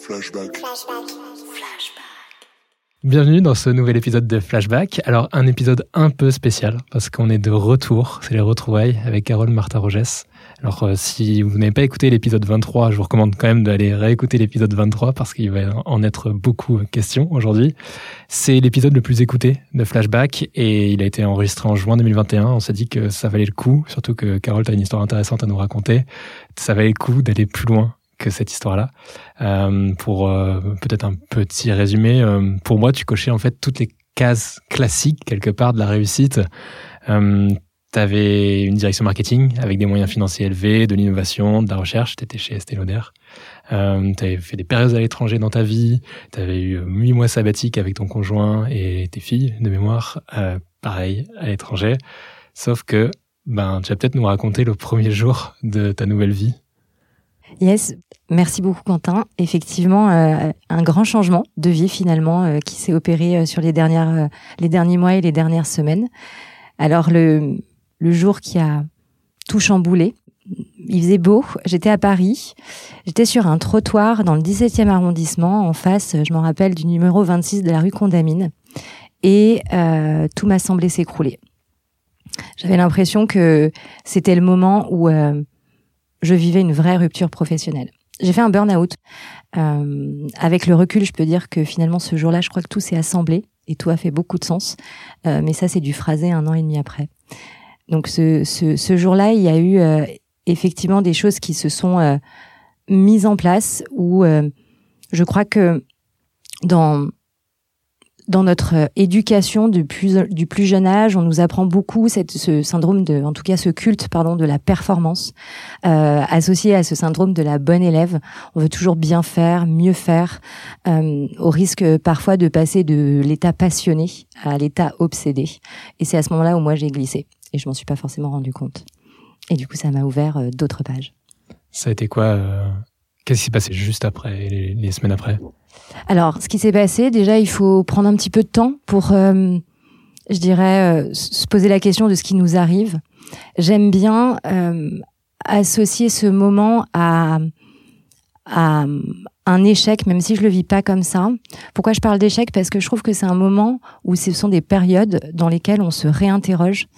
Flashback. Bienvenue dans ce nouvel épisode de Flashback. Alors, un épisode un peu spécial parce qu'on est de retour. C'est les retrouvailles avec Carole Martha Rogès. Alors, euh, si vous n'avez pas écouté l'épisode 23, je vous recommande quand même d'aller réécouter l'épisode 23 parce qu'il va en être beaucoup question aujourd'hui. C'est l'épisode le plus écouté de Flashback et il a été enregistré en juin 2021. On s'est dit que ça valait le coup, surtout que Carole, tu as une histoire intéressante à nous raconter. Ça valait le coup d'aller plus loin que cette histoire-là. Euh, pour euh, peut-être un petit résumé, euh, pour moi, tu cochais en fait toutes les cases classiques quelque part de la réussite. Tu avais une direction marketing avec des moyens financiers élevés, de l'innovation, de la recherche. Tu étais chez Estée Lauder. Euh, tu avais fait des périodes à l'étranger dans ta vie. Tu avais eu huit mois sabbatiques avec ton conjoint et tes filles de mémoire. pareil, à l'étranger. Sauf que ben, tu vas peut-être nous raconter le premier jour de ta nouvelle vie. Yes, merci beaucoup Quentin. Effectivement, euh, un grand changement de vie finalement euh, qui s'est opéré euh, sur les dernières, les derniers mois et les dernières semaines. Alors le le jour qui a tout chamboulé, il faisait beau. J'étais à Paris. J'étais sur un trottoir dans le 17e arrondissement, en face, je m'en rappelle, du numéro 26 de la rue Condamine. Et tout m'a semblé s'écrouler. J'avais l'impression que c'était le moment où je vivais une vraie rupture professionnelle. J'ai fait un burn-out. Euh, avec le recul, je peux dire que finalement, ce jour-là, je crois que tout s'est assemblé et tout a fait beaucoup de sens. Euh, mais ça, c'est du phrasé un an et demi après. Donc, ce, ce, ce jour-là, il y a eu euh, effectivement des choses qui se sont euh, mises en place où euh, je crois que dans dans notre euh, éducation du plus, du plus jeune âge, on nous apprend beaucoup cette, ce syndrome de, en tout cas ce culte, pardon, de la performance, euh, associé à ce syndrome de la bonne élève. On veut toujours bien faire, mieux faire, euh, au risque parfois de passer de l'état passionné à l'état obsédé. Et c'est à ce moment-là où moi j'ai glissé et je m'en suis pas forcément rendu compte. Et du coup, ça m'a ouvert euh, d'autres pages. Ça a été quoi euh, Qu'est-ce qui s'est passé juste après, les, les semaines après? Alors, ce qui s'est passé, déjà, il faut prendre un petit peu de temps pour, euh, je dirais, euh, se poser la question de ce qui nous arrive. J'aime bien euh, associer ce moment à, un échec, même si je le vis pas comme ça. Pourquoi je parle d'échec? Parce que je trouve que c'est un moment où ce sont des périodes dans lesquelles on se réinterroge.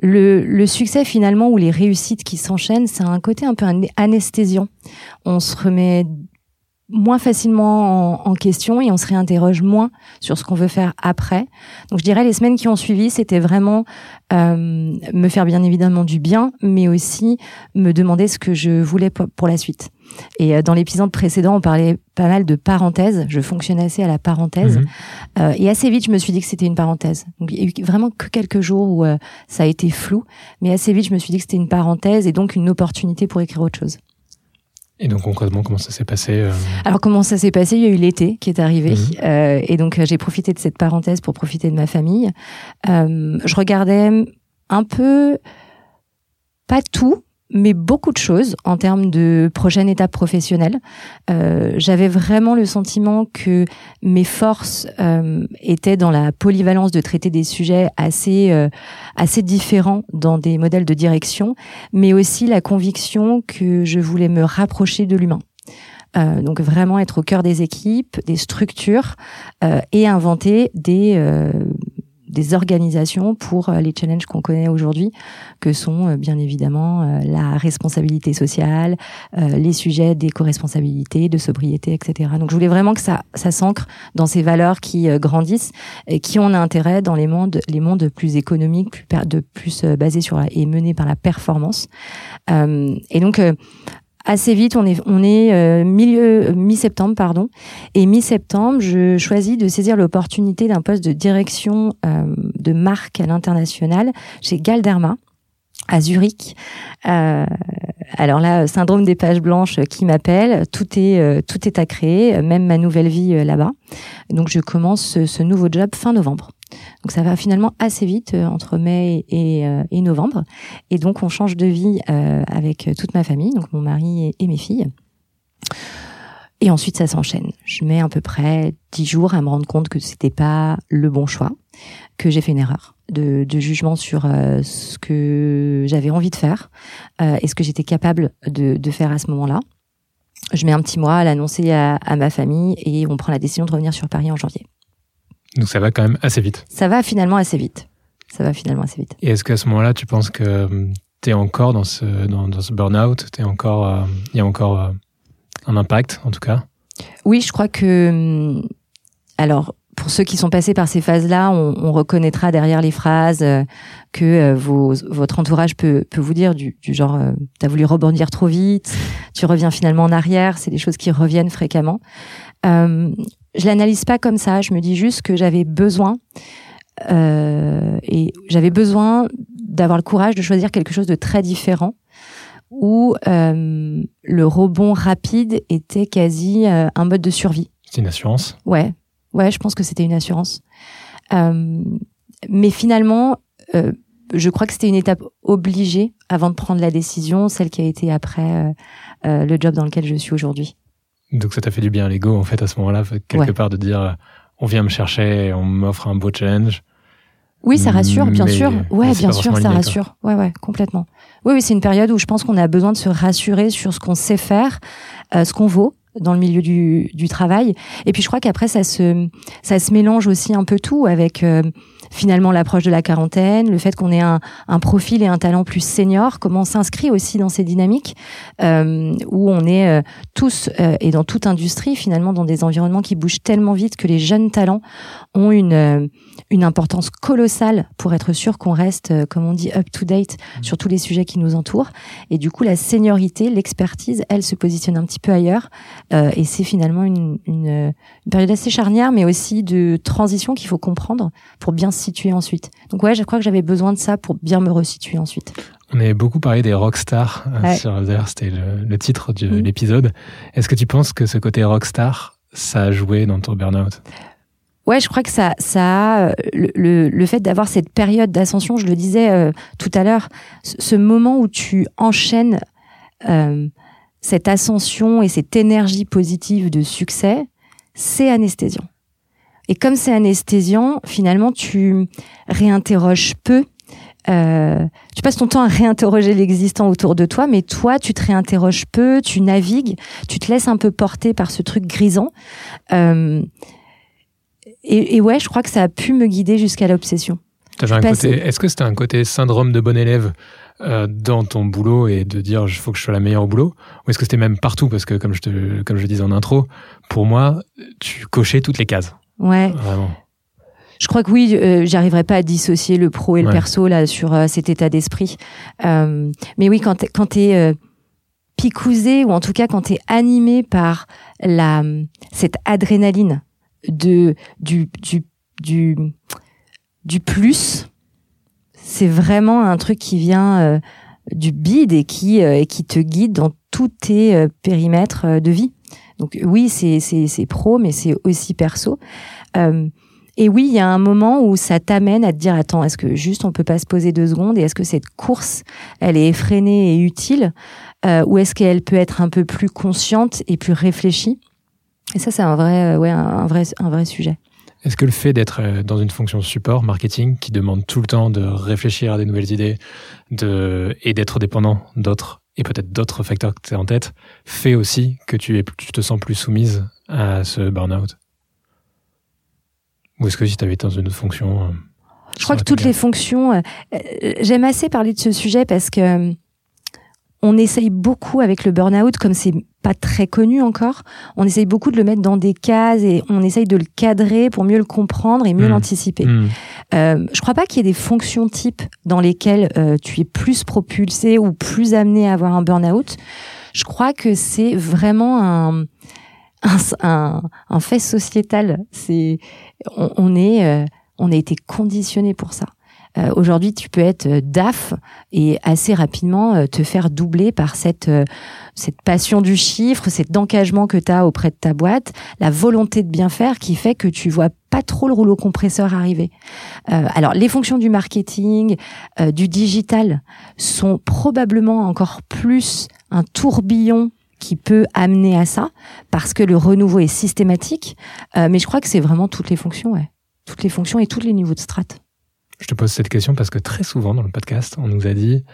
Le, le succès finalement ou les réussites qui s'enchaînent, c'est un côté un peu anesthésiant. On se remet moins facilement en, en, question et on se réinterroge moins sur ce qu'on veut faire après. Donc je dirais les semaines qui ont suivi, c'était vraiment euh, me faire bien évidemment du bien, mais aussi me demander ce que je voulais pour la suite. Et euh, dans l'épisode précédent, on parlait pas mal de parenthèses. Je fonctionnais assez à la parenthèse. Mmh. Euh, et assez vite, je me suis dit que c'était une parenthèse. Donc, il y a eu vraiment que quelques jours où euh, ça a été flou. Mais assez vite, je me suis dit que c'était une parenthèse et donc une opportunité pour écrire autre chose. Et donc concrètement, comment ça s'est passé euh... Alors comment ça s'est passé? Il y a eu l'été qui est arrivé, mmh. euh, et donc j'ai profité de cette parenthèse pour profiter de ma famille. Euh, je regardais un peu, pas tout, mais beaucoup de choses en termes de prochaine étape professionnelle. Euh, J'avais vraiment le sentiment que mes forces euh, étaient dans la polyvalence de traiter des sujets assez euh, assez différents dans des modèles de direction, mais aussi la conviction que je voulais me rapprocher de l'humain. Euh, donc vraiment être au cœur des équipes, des structures euh, et inventer des euh, des organisations pour euh, les challenges qu'on connaît aujourd'hui, que sont euh, bien évidemment euh, la responsabilité sociale, les sujets d'éco-responsabilité, de sobriété, etc. Donc je voulais vraiment que ça, ça s'ancre dans ces valeurs qui grandissent et qui ont intérêt dans les mondes, les mondes plus économiques, plus de plus basés sur la, et menés par la performance. et donc assez vite, on est, on est euh, milieu mi-septembre, pardon, et mi-septembre, je choisis de saisir l'opportunité d'un poste de direction euh, de marque à l'international chez Galderma à Zurich. Euh, alors là, syndrome des pages blanches qui m'appelle, tout est euh, tout est à créer, même ma nouvelle vie euh, là-bas. Donc je commence ce, ce nouveau job fin novembre. Donc ça va finalement assez vite euh, entre mai et, euh, et, novembre. Et donc on change de vie euh, avec toute ma famille, donc mon mari et, mes filles. Et ensuite ça s'enchaîne. Je mets à peu près dix jours à me rendre compte que c'était pas le bon choix, que j'ai fait une erreur de, jugement sur ce que j'avais envie de faire et ce que j'étais capable de faire à ce moment-là. je mets un petit mois à l'annoncer à, ma famille et on prend la décision de revenir sur Paris en janvier. Donc ça va quand même assez vite. Ça va finalement assez vite. Ça va finalement assez vite. Et est-ce qu'à ce, moment-là, tu penses que hum, tu es encore dans ce, dans, ce burn-out? Il il y a encore euh, un impact, en tout cas? Oui, je crois que... Hum, alors, pour ceux qui sont passés par ces phases-là, on, reconnaîtra derrière les phrases euh, que euh, vos, votre entourage peut, peut vous dire du, du genre euh, t'as voulu rebondir trop vite, tu reviens finalement en arrière. C'est des choses qui reviennent fréquemment. Euh, je l'analyse pas comme ça. Je me dis juste que j'avais besoin et j'avais besoin d'avoir le courage de choisir quelque chose de très différent où le rebond rapide était quasi un mode de survie. C'est une assurance? Ouais, Ouais, je pense que c'était une assurance. Euh, mais finalement, euh, je crois que c'était une étape obligée avant de prendre la décision, celle qui a été après euh, le job dans lequel je suis aujourd'hui. Donc ça t'a fait du bien à l'ego, en fait, à ce moment-là, quelque part, de dire on vient me chercher, on m'offre un beau challenge. Oui, ça rassure, bien sûr. Ouais, bien sûr, ça rassure. Ouais, ouais, complètement. Oui, oui, c'est une période où je pense qu'on a besoin de se rassurer sur ce qu'on sait faire, ce qu'on vaut, dans le milieu du, du travail. Et puis je crois qu'après ça se ça se mélange aussi un peu tout avec euh, finalement l'approche de la quarantaine, le fait qu'on ait un, un, profil et un talent plus senior, comment on s'inscrit aussi dans ces dynamiques euh, où on est euh, tous euh, et dans toute industrie finalement dans des environnements qui bougent tellement vite que les jeunes talents ont une une importance colossale pour être sûr qu'on reste, comme on dit, up to date mmh. sur tous les sujets qui nous entourent. Et du coup, la seniorité, l'expertise, elle se positionne un petit peu ailleurs. Euh, et c'est finalement une, une, une, période assez charnière, mais aussi de transition qu'il faut comprendre pour bien se situer ensuite. Donc ouais, je crois que j'avais besoin de ça pour bien me resituer ensuite. On avait beaucoup parlé des rockstars. Euh, d'ailleurs, c'était le, le, titre de mm. l'épisode. Est-ce que tu penses que ce côté rockstar, ça a joué dans ton burn-out? Ouais, je crois que ça, ça a le, le, fait d'avoir cette période d'ascension. Je le disais euh, tout à l'heure, ce moment où tu enchaînes euh, cette ascension et cette énergie positive de succès, c'est anesthésiant. Et comme c'est anesthésiant, finalement, tu réinterroges peu. Euh, tu passes ton temps à réinterroger l'existant autour de toi, mais toi, tu te réinterroges peu, tu navigues, tu te laisses un peu porter par ce truc grisant. Euh, et, et, ouais, je crois que ça a pu me guider jusqu'à l'obsession. Est-ce que c'était un côté syndrome de bon élève euh, dans ton boulot et de dire il faut que je sois la meilleure au boulot? Ou est-ce que c'était même partout? Parce que comme je, te, comme je disais en intro, pour moi, tu cochais toutes les cases. Ouais. Vraiment. Je crois que oui, euh, j'arriverai pas à dissocier le pro et le perso là sur euh, cet état d'esprit. Euh, mais oui, quand t'es, quand t'es picousé ou en tout cas quand t'es animé par la cette adrénaline de du du du, du plus, c'est vraiment un truc qui vient du bide et qui, et qui te guide dans tous tes périmètres de vie. Donc oui, c'est, pro, mais c'est aussi perso. et oui, il y a un moment où ça t'amène à te dire, attends, est-ce que juste on peut pas se poser deux secondes et est-ce que cette course, elle est effrénée et utile ou est-ce qu'elle peut être un peu plus consciente et plus réfléchie? Et ça, c'est un vrai, ouais, un vrai, un vrai sujet. Est-ce que le fait d'être euh, dans une fonction support, marketing, qui demande tout le temps de réfléchir à des nouvelles idées de, et d'être dépendant d'autres, et peut-être d'autres facteurs que tu as en tête, fait aussi que tu, es, tu te sens plus soumise à ce burn-out. Ou est-ce que si tu avais été dans une autre fonction... Euh, Je crois que toutes les fonctions... Euh, j'aime assez parler de ce sujet parce que on essaye beaucoup avec le burn-out, comme c'est pas très connu encore, on essaye beaucoup de le mettre dans des cases et on essaye de le cadrer pour mieux le comprendre et mieux mmh. l'anticiper. Mmh. Euh, je crois pas qu'il y ait des fonctions types dans lesquelles euh, tu es plus propulsé ou plus amené à avoir un burn-out. Je crois que c'est vraiment un, un, un, fait sociétal. C'est on, on est euh, on a été conditionné pour ça. Euh, aujourd'hui, tu peux être euh, DAF et assez rapidement euh, te faire doubler par cette cette passion du chiffre, cet engagement que tu as auprès de ta boîte, la volonté de bien faire qui fait que tu vois pas trop le rouleau compresseur arriver. alors, les fonctions du marketing, du digital sont probablement encore plus un tourbillon qui peut amener à ça parce que le renouveau est systématique. mais je crois que c'est vraiment toutes les fonctions, ouais. Toutes les fonctions et tous les niveaux de strates. Je te pose cette question parce que très souvent dans le podcast, on nous a dit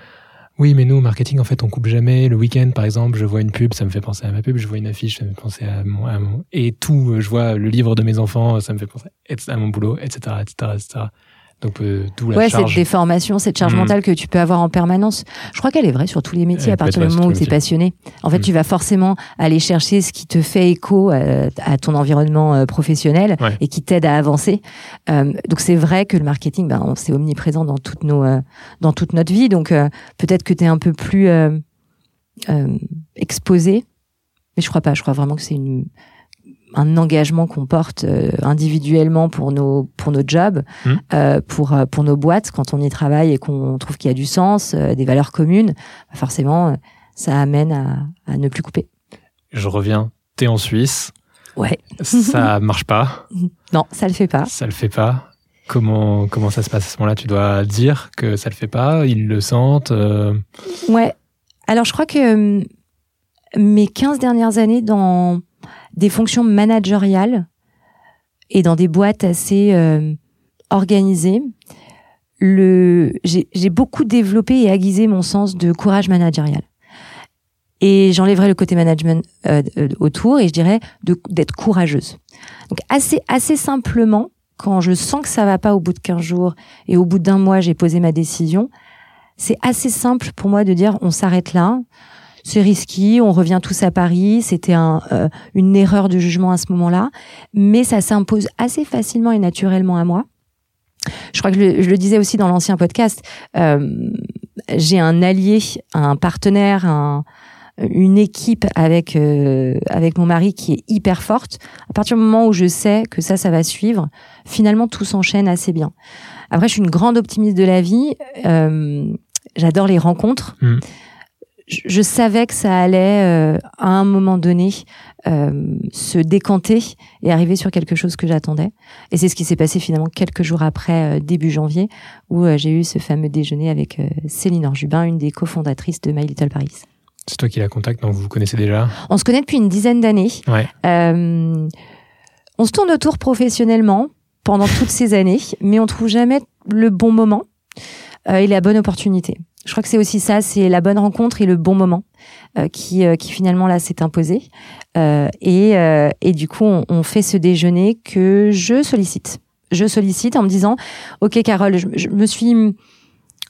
oui, mais nous, au marketing, en fait, on coupe jamais. Le week-end, par exemple, je vois une pub, ça me fait penser à ma pub. Je vois une affiche, ça me fait penser à mon, à mon... et tout. Je vois le livre de mes enfants, ça me fait penser à mon boulot, etc., etc., etc. Donc euh, d'où la ouais, charge. cette déformation, cette charge Mhm. mentale que tu peux avoir en permanence. Je crois qu'elle est vraie sur tous les métiers Elle à partir du moment où tu es passionné. En fait, Mhm. tu vas forcément aller chercher ce qui te fait écho euh, à ton environnement euh, professionnel Ouais. et qui t'aide à avancer. Euh, donc c'est vrai que le marketing, ben, c'est omniprésent dans toutes nos, euh, dans toute notre vie. Donc euh, peut-être que tu es un peu plus euh, euh, exposé, mais je crois pas. Je crois vraiment que c'est une un engagement qu'on porte euh, individuellement pour nos pour nos jobs, Mm. euh, pour euh, pour nos boîtes quand on y travaille et qu'on trouve qu'il y a du sens, euh, des valeurs communes. bah, forcément, ça amène à, à ne plus couper. Je reviens. T'es en Suisse. Ouais. Ça marche pas. Non, ça le fait pas. Ça le fait pas. Comment comment ça se passe à ce moment-là? Tu dois dire que ça le fait pas. Ils le sentent. euh, Ouais. Alors, je crois que euh, mes 15 dernières années dans des fonctions managériales et dans des boîtes assez euh, organisées, le, j'ai, beaucoup développé et aiguisé mon sens de courage managérial. Et j'enlèverai le côté management euh, euh, autour et je dirais d'être courageuse. Donc assez, assez simplement, quand je sens que ça va pas au bout de 15 jours et au bout d'un mois, j'ai posé ma décision, c'est assez simple pour moi de dire on s'arrête là. C'est risqué, on revient tous à Paris. C'était euh, une erreur de jugement à ce moment-là, mais ça s'impose assez facilement et naturellement à moi. Je crois que je, le- disais aussi dans l'ancien podcast. euh, j'ai un allié, un partenaire, un, une équipe avec euh, avec mon mari qui est hyper forte. À partir du moment où je sais que ça, ça va suivre, finalement tout s'enchaîne assez bien. Après, je suis une grande optimiste de la vie. J'adore les rencontres. Mm. Je, je savais que ça allait euh, à un moment donné euh, se décanter et arriver sur quelque chose que j'attendais. Et c'est ce qui s'est passé finalement quelques jours après, euh, début janvier, où euh, j'ai eu ce fameux déjeuner avec euh, Céline Orjubin, une des cofondatrices de My Little Paris. C'est toi qui la contacte, donc vous vous connaissez déjà? On se connaît depuis une dizaine d'années. Ouais. Euh, on se tourne autour professionnellement pendant toutes ces années, mais on trouve jamais le bon moment euh, et la bonne opportunité. Je crois que c'est aussi ça, c'est la bonne rencontre et le bon moment euh, qui, euh, qui finalement là s'est imposé. Euh, et, euh, et du coup, on, on fait ce déjeuner que je sollicite. Je sollicite en me disant, ok Carole, je, je me suis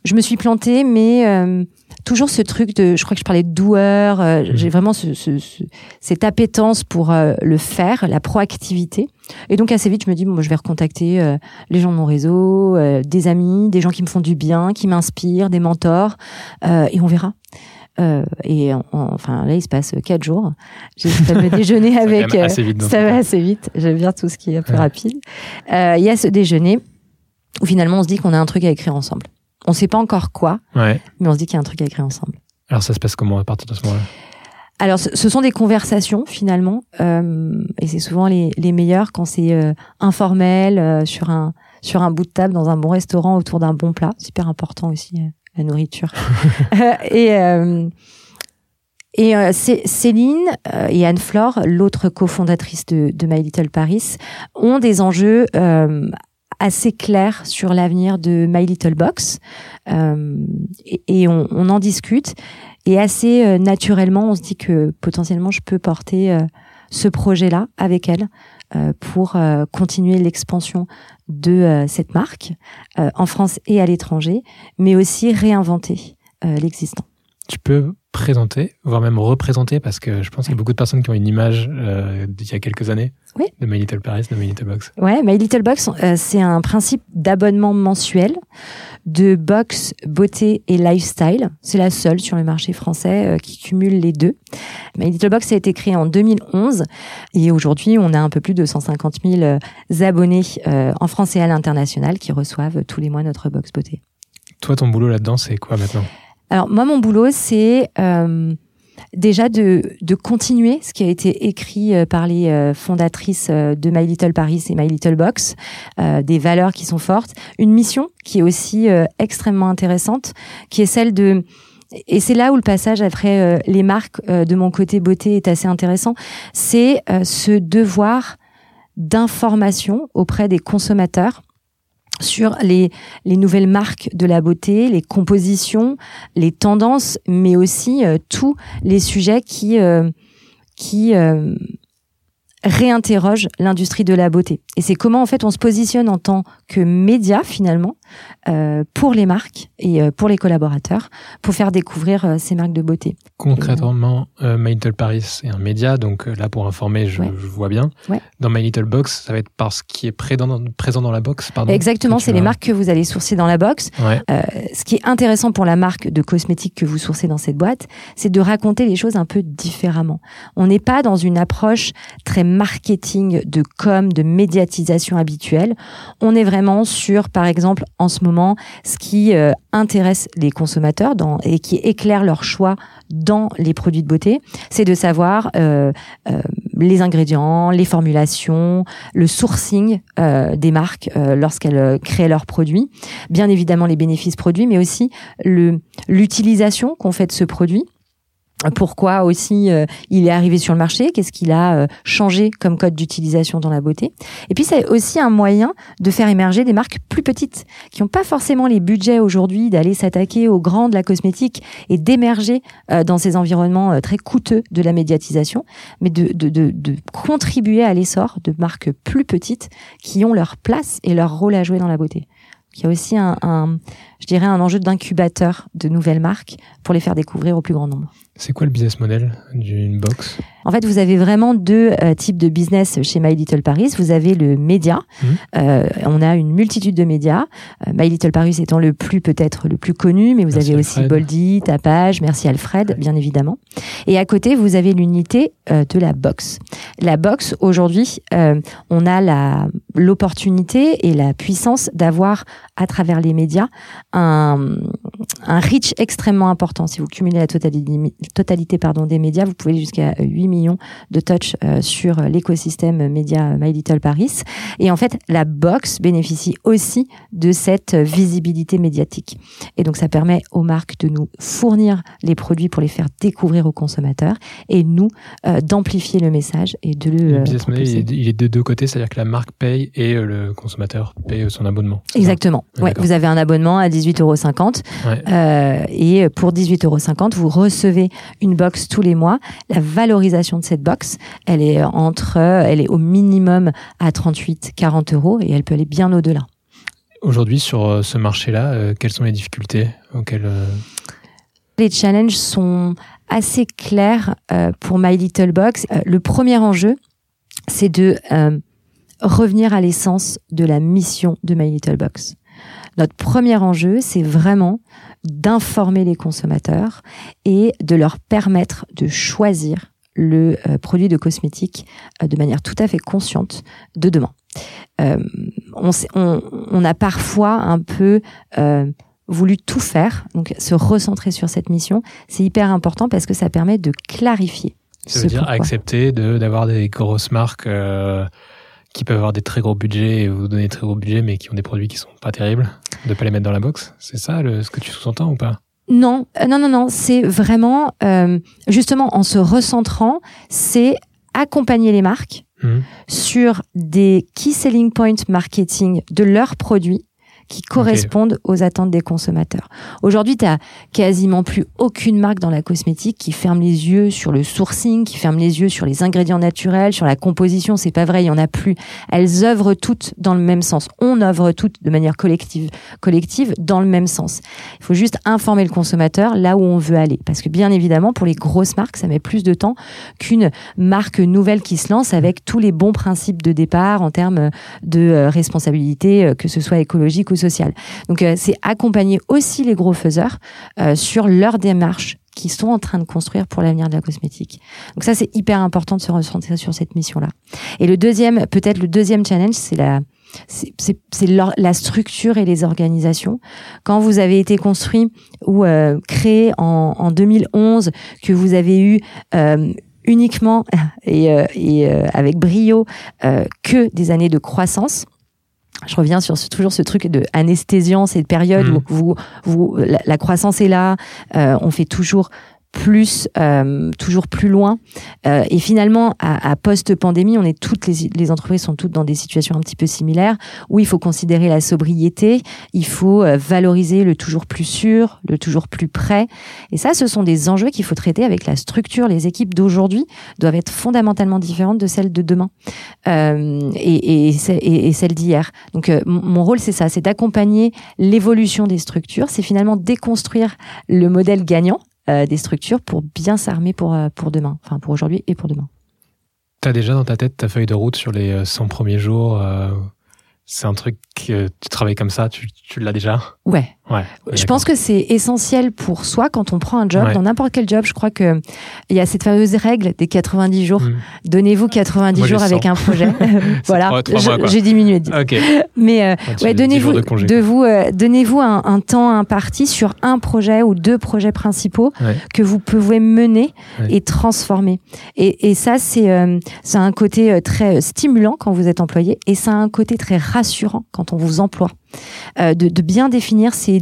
je me suis plantée, mais euh, toujours ce truc de, je crois que je parlais de doueur, euh, Mhm. j'ai vraiment ce, ce- ce- cette appétence pour euh, le faire, la proactivité. Et donc assez vite, je me dis, bon, je vais recontacter euh, les gens de mon réseau, euh, des amis, des gens qui me font du bien, qui m'inspirent, des mentors, euh, et on verra. Euh, et en- en- enfin là, il se passe quatre jours. J'ai ce fameux déjeuner Ça avec. euh, assez vite. ça va assez vite. J'aime bien tout ce qui est un peu Ouais. rapide. Euh, Il y a ce déjeuner où finalement on se dit qu'on a un truc à écrire ensemble. On sait pas encore quoi, Ouais. mais on se dit qu'il y a un truc à écrire ensemble. Alors ça se passe comment à partir de ce moment-là? Alors, ce sont des conversations finalement, euh, et c'est souvent les, les meilleures quand c'est euh, informel euh, sur un sur un bout de table dans un bon restaurant autour d'un bon plat. Super important aussi la nourriture. Et et Cé- Céline et Anne-Flore, l'autre cofondatrice de, de My Little Paris, ont des enjeux assez clairs sur l'avenir de My Little Box. Euh, et on, en discute. Et assez euh, naturellement, on se dit que potentiellement, je peux porter euh, ce projet-là avec elle euh, pour continuer l'expansion de cette marque en France et à l'étranger, mais aussi réinventer l'existant. Tu peux présenter, voire même représenter, parce que je pense qu'il y a beaucoup de personnes qui ont une image euh, d'il y a quelques années Oui. de My Little Paris, de My Little Box. Ouais, My Little Box, euh, c'est un principe d'abonnement mensuel de box beauté et lifestyle. C'est la seule sur le marché français euh, qui cumule les deux. My Little Box a été créé en 2011 et aujourd'hui, on a un peu plus de 150 000 euh, abonnés en France et à l'international qui reçoivent tous les mois notre box beauté. Toi, ton boulot là-dedans, c'est quoi maintenant? Alors moi, mon boulot, c'est euh, déjà de, continuer ce qui a été écrit euh, par les euh, fondatrices de My Little Paris et My Little Box, des valeurs qui sont fortes, une mission qui est aussi extrêmement intéressante, qui est celle de et c'est là où le passage après les marques de mon côté beauté est assez intéressant, c'est ce devoir d'information auprès des consommateurs sur les, les nouvelles marques de la beauté, les compositions, les tendances, mais aussi tous les sujets qui, qui réinterroge l'industrie de la beauté. Et c'est comment en fait on se positionne en tant que média finalement euh, pour les marques et euh, pour les collaborateurs pour faire découvrir euh, ces marques de beauté. Concrètement, My Little Paris est un média, donc là pour informer, je, vois bien. Dans My Little Box, ça va être parce qu'il est présent, présent dans la box. Pardon, Exactement, c'est les marques que vous allez sourcer dans la box. ce qui est intéressant pour la marque de cosmétiques que vous sourcez dans cette boîte, c'est de raconter les choses un peu différemment. On n'est pas dans une approche très marketing, de com, de médiatisation habituelle. On est vraiment sur, par exemple, en ce moment, ce qui euh, intéresse les consommateurs dans, et qui éclaire leur choix dans les produits de beauté, c'est de savoir euh, euh, les ingrédients, les formulations, le sourcing des marques lorsqu'elles créent leurs produits, bien évidemment les bénéfices produits, mais aussi l'utilisation qu'on fait de ce produit pourquoi aussi euh, il est arrivé sur le marché, qu'est-ce qu'il a euh, changé comme code d'utilisation dans la beauté? Et puis c'est aussi un moyen de faire émerger des marques plus petites qui n'ont pas forcément les budgets aujourd'hui d'aller s'attaquer aux grands de la cosmétique et d'émerger euh, dans ces environnements très coûteux de la médiatisation, mais de, de, de, de contribuer à l'essor de marques plus petites qui ont leur place et leur rôle à jouer dans la beauté. Il y a aussi un, un je dirais, un enjeu d'incubateur de nouvelles marques pour les faire découvrir au plus grand nombre. C'est quoi le business model d'une box? En fait, vous avez vraiment deux euh, types de business chez My Little Paris. Vous avez le média. Mmh. Euh, on a une multitude de médias. Euh, My Little Paris étant le plus peut-être le plus connu, mais vous avez aussi Boldy, Tapage, Merci Alfred, bien évidemment. Et à côté, vous avez l'unité de la box. La box, aujourd'hui, on a la l'opportunité et la puissance d'avoir à travers les médias un, un reach extrêmement important. Si vous cumulez la totalité, totalité pardon, des médias, vous pouvez aller jusqu'à 8 millions de touch euh, sur l'écosystème média My Little Paris. Et en fait, la box bénéficie aussi de cette visibilité médiatique. Et donc, ça permet aux marques de nous fournir les produits pour les faire découvrir aux consommateurs et nous euh, d'amplifier le message et de le. Le business model, il est de deux côtés, c'est-à-dire que la marque paye et euh, le consommateur paye son abonnement. Exactement. Ouais, vous avez un abonnement à 18,50 euros. Euh, et pour 18,50 euros, vous recevez une box tous les mois. La valorisation de cette box, elle est entre, elle est au minimum à 38, 40 euros et elle peut aller bien au-delà. Aujourd'hui, sur euh, ce marché-là, euh, quelles sont les difficultés auxquelles les challenges sont assez clairs pour My Little Box. le premier enjeu, c'est de revenir à l'essence de la mission de My Little Box. Notre premier enjeu, c'est vraiment d'informer les consommateurs et de leur permettre de choisir le euh, produit de cosmétique euh, de manière tout à fait consciente de demain. Euh, on, on, a parfois un peu voulu tout faire, donc se recentrer sur cette mission, c'est hyper important parce que ça permet de clarifier. Ça veut dire accepter d'avoir des grosses marques qui peuvent avoir des très gros budgets et vous donner des très gros budgets, mais qui ont des produits qui sont pas terribles, de pas les mettre dans la box. C'est ça le, ce que tu sous-entends ou pas? Non, euh, non, non, non. C'est vraiment euh, justement en se recentrant, c'est accompagner les marques mmh. sur des key selling points marketing de leurs produits qui correspondent aux attentes des consommateurs. Aujourd'hui, tu as quasiment plus aucune marque dans la cosmétique qui ferme les yeux sur le sourcing, qui ferme les yeux sur les ingrédients naturels, sur la composition. C'est pas vrai, il y en a plus. Elles œuvrent toutes dans le même sens. On œuvre toutes de manière collective, collective dans le même sens. Il faut juste informer le consommateur là où on veut aller. Parce que bien évidemment, pour les grosses marques, ça met plus de temps qu'une marque nouvelle qui se lance avec tous les bons principes de départ en termes de euh, responsabilité, euh, que ce soit écologique ou social. Donc euh, c'est accompagner aussi les gros faiseurs euh, sur leur démarche qu'ils sont en train de construire pour l'avenir de la cosmétique. Donc ça c'est hyper important de se recentrer sur cette mission-là. Et le deuxième, peut-être le deuxième challenge, c'est la c'est la structure et les organisations. Quand vous avez été construit ou euh, créé en, en, 2011, que vous avez eu uniquement et, et avec brio que des années de croissance, je reviens sur toujours ce truc de anesthésiant, cette période mmh. où vous, vous, la, croissance est là, euh, on fait toujours plus, euh, toujours plus loin. Euh, et finalement, à, à post-pandémie, on est toutes les, les, entreprises sont toutes dans des situations un petit peu similaires où il faut considérer la sobriété, il faut euh, valoriser le toujours plus sûr, le toujours plus prêt. Et ça, ce sont des enjeux qu'il faut traiter avec la structure. Les équipes d'aujourd'hui doivent être fondamentalement différentes de celles de demain euh, et, et, et, et celles d'hier. Donc, euh, mon rôle, c'est ça, c'est d'accompagner l'évolution des structures. C'est finalement déconstruire le modèle gagnant euh, des structures pour bien s'armer pour, euh, pour demain, enfin pour aujourd'hui et pour demain. Tu as déjà dans ta tête ta feuille de route sur les 100 euh, premiers jours c'est un truc que tu travailles comme ça, tu, tu l'as déjà? Ouais. Ouais je pense que c'est essentiel pour soi quand on prend un job, dans n'importe quel job. Je crois que il y a cette fameuse règle des 90 jours. Hmm. Donnez-vous 90 jours avec un projet. voilà. J'ai diminué. Okay. Mais euh, ouais, donnez-vous, de, vous, euh, donnez-vous un, un, temps imparti sur un projet ou deux projets principaux que vous pouvez mener et transformer. Et, et ça, c'est euh, c'est un côté très stimulant quand vous êtes employé et ça a un côté très rassurant quand on vous emploie. Euh, de, de, bien définir ces